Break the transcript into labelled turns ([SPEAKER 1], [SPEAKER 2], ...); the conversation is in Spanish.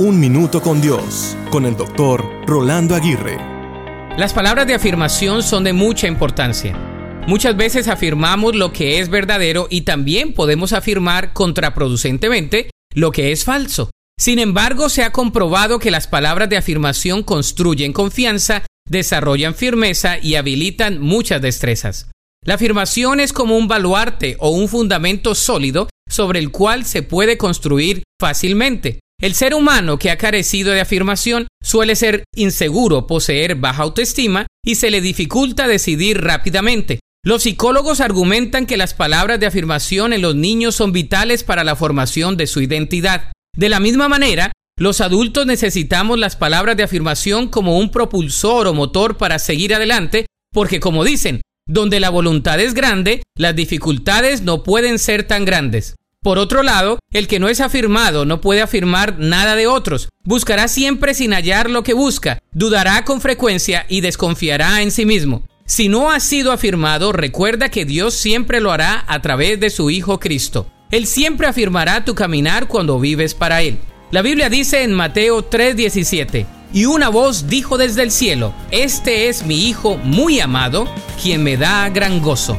[SPEAKER 1] Un Minuto con Dios, con el doctor Rolando Aguirre.
[SPEAKER 2] Las palabras de afirmación son de mucha importancia. Muchas veces afirmamos lo que es verdadero y también podemos afirmar contraproducentemente lo que es falso. Sin embargo, se ha comprobado que las palabras de afirmación construyen confianza, desarrollan firmeza y habilitan muchas destrezas. La afirmación es como un baluarte o un fundamento sólido sobre el cual se puede construir fácilmente. El ser humano que ha carecido de afirmación suele ser inseguro, poseer baja autoestima y se le dificulta decidir rápidamente. Los psicólogos argumentan que las palabras de afirmación en los niños son vitales para la formación de su identidad. De la misma manera, los adultos necesitamos las palabras de afirmación como un propulsor o motor para seguir adelante, porque como dicen, donde la voluntad es grande, las dificultades no pueden ser tan grandes. Por otro lado, el que no es afirmado no puede afirmar nada de otros, buscará siempre sin hallar lo que busca, dudará con frecuencia y desconfiará en sí mismo. Si no ha sido afirmado, recuerda que Dios siempre lo hará a través de su Hijo Cristo. Él siempre afirmará tu caminar cuando vives para Él. La Biblia dice en Mateo 3:17, y una voz dijo desde el cielo, Este es mi Hijo muy amado, quien me da gran gozo.